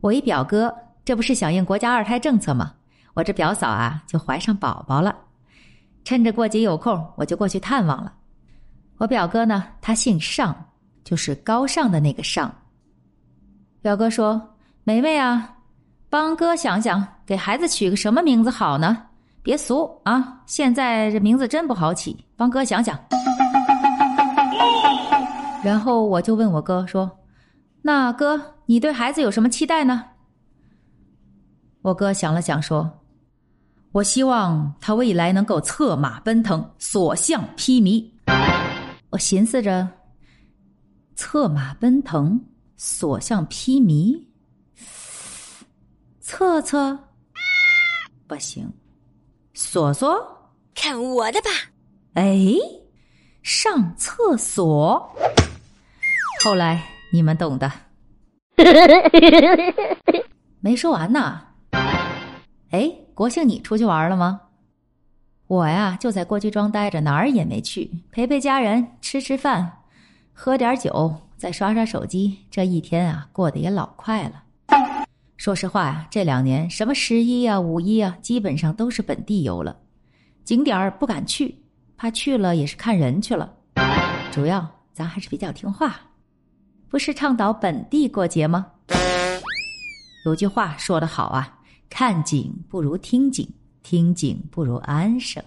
我一表哥，这不是响应国家二胎政策吗？我这表嫂啊，就怀上宝宝了。趁着过节有空，我就过去探望了。我表哥呢，他姓尚，就是高尚的那个尚。表哥说：“梅梅啊，帮哥想想，给孩子取个什么名字好呢？别俗啊，现在这名字真不好起，帮哥想想。”然后我就问我哥说：“那哥，你对孩子有什么期待呢？”我哥想了想说：“我希望他未来能够策马奔腾，所向披靡。”我寻思着，策马奔腾，所向披靡，策策不行，索索看我的吧！哎，上厕所。后来你们懂的。没说完呢。哎，国庆你出去玩了吗？我呀，就在郭居庄待着，哪儿也没去，陪陪家人，吃吃饭，喝点酒，再刷刷手机。这一天啊，过得也老快了。说实话呀，这两年什么十一啊、五一啊，基本上都是本地游了，景点儿不敢去，怕去了也是看人去了。主要咱还是比较听话，不是倡导本地过节吗？有句话说得好啊，看景不如听景。听景不如安生，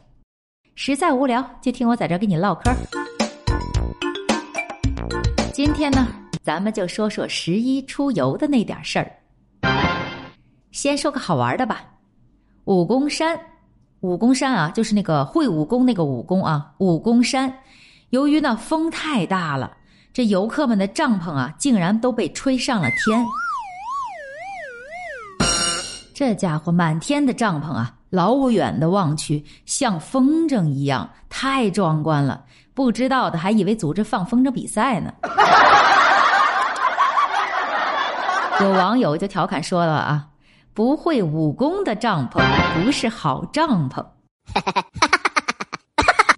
实在无聊就听我在这跟你唠嗑。今天呢，咱们就说说十一出游的那点事儿。先说个好玩的吧，武功山，武功山啊，就是那个会武功那个武功啊，武功山。由于呢风太大了，这游客们的帐篷啊，竟然都被吹上了天。这家伙满天的帐篷啊！老远的望去，像风筝一样，太壮观了。不知道的还以为组织放风筝比赛呢。有网友就调侃说了啊：“不会武功的帐篷不是好帐篷。”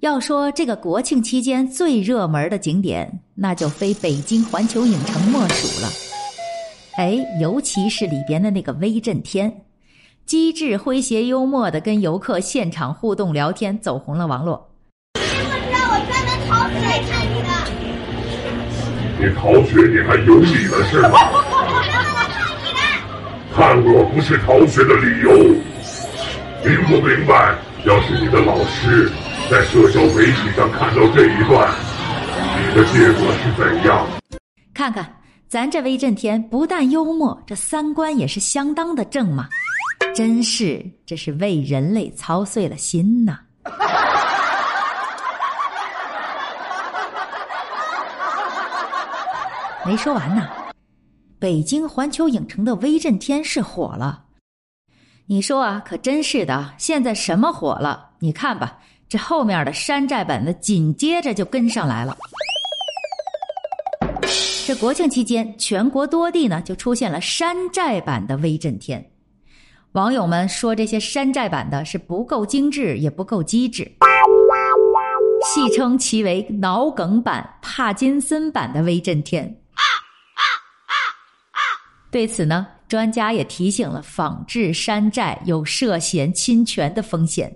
要说这个国庆期间最热门的景点，那就非北京环球影城莫属了。哎，尤其是里边的那个威震天。机智、诙谐、幽默的跟游客现场互动聊天，走红了网络。你知不知道我专门逃学来看你的？你逃学，你还有理了是吗？我专门来看你的。看我不是逃学的理由，明不明白？要是你的老师在社交媒体上看到这一段，你的结果是怎样？看看咱这威震天，不但幽默，这三观也是相当的正嘛。真是，这是为人类操碎了心呐！没说完呢，北京环球影城的威震天是火了。你说啊，可真是的，现在什么火了？你看吧，这后面的山寨版的紧接着就跟上来了。这国庆期间，全国多地呢就出现了山寨版的威震天。网友们说这些山寨版的是不够精致，也不够机智，戏称其为“脑梗版”、“帕金森版”的威震天。对此呢，专家也提醒了，仿制山寨有涉嫌侵权的风险。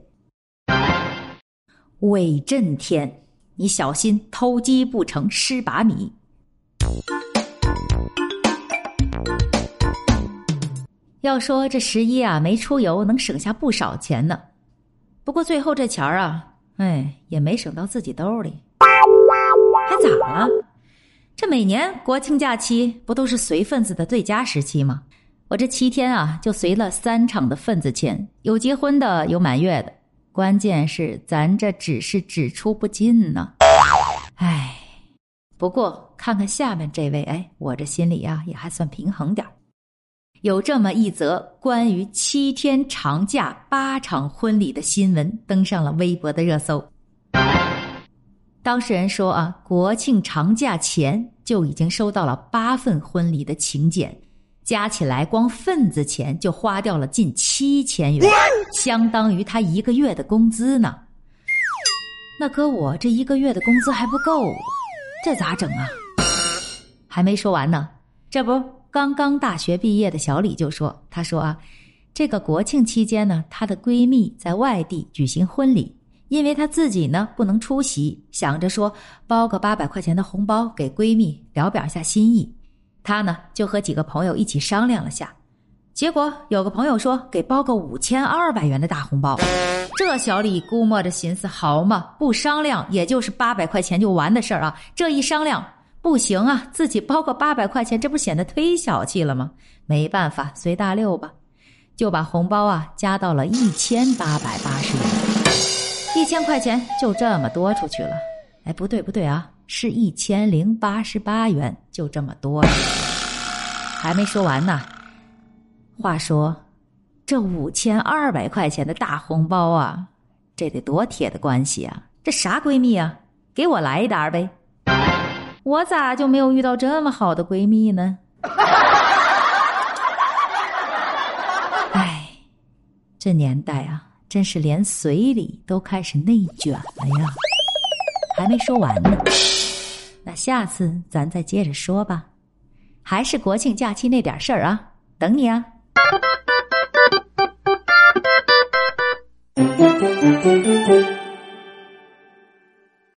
威震天，你小心偷鸡不成蚀把米。要说这十一啊没出游，能省下不少钱呢。不过最后这钱儿啊，哎，也没省到自己兜里。还咋了？这每年国庆假期不都是随份子的最佳时期吗？我这七天啊，就随了三场的份子钱，有结婚的，有满月的。关键是咱这只是只出不进呢。唉，不过看看下面这位，哎，我这心里呀也还算平衡点儿。有这么一则关于七天长假八场婚礼的新闻登上了微博的热搜。当事人说啊，国庆长假前就已经收到了八份婚礼的请柬，加起来光份子钱就花掉了近七千元，相当于他一个月的工资呢。那哥我这一个月的工资还不够，这咋整啊？还没说完呢，这不刚刚大学毕业的小李就说，他说啊，这个国庆期间呢，她的闺蜜在外地举行婚礼。因为她自己呢不能出席，想着说包个八百块钱的红包给闺蜜聊表一下心意，他呢就和几个朋友一起商量了下，结果有个朋友说给包个五千二百元的大红包，这小李估摸着寻思好嘛，不商量也就是八百块钱就完的事儿啊，这一商量不行啊，自己包个八百块钱，这不显得忒小气了吗？没办法，随大溜吧，就把红包啊加到了一千八百八十元。一千块钱就这么多出去了，哎，不对不对啊，是一千零八十八元，就这么多了。还没说完呢。话说，这五千二百块钱的大红包啊，这得多铁的关系啊！这啥闺蜜啊？给我来一沓呗！我咋就没有遇到这么好的闺蜜呢？哎，这年代啊！真是连随礼都开始内卷了呀！还没说完呢，那下次咱再接着说吧。还是国庆假期那点事儿啊，等你啊！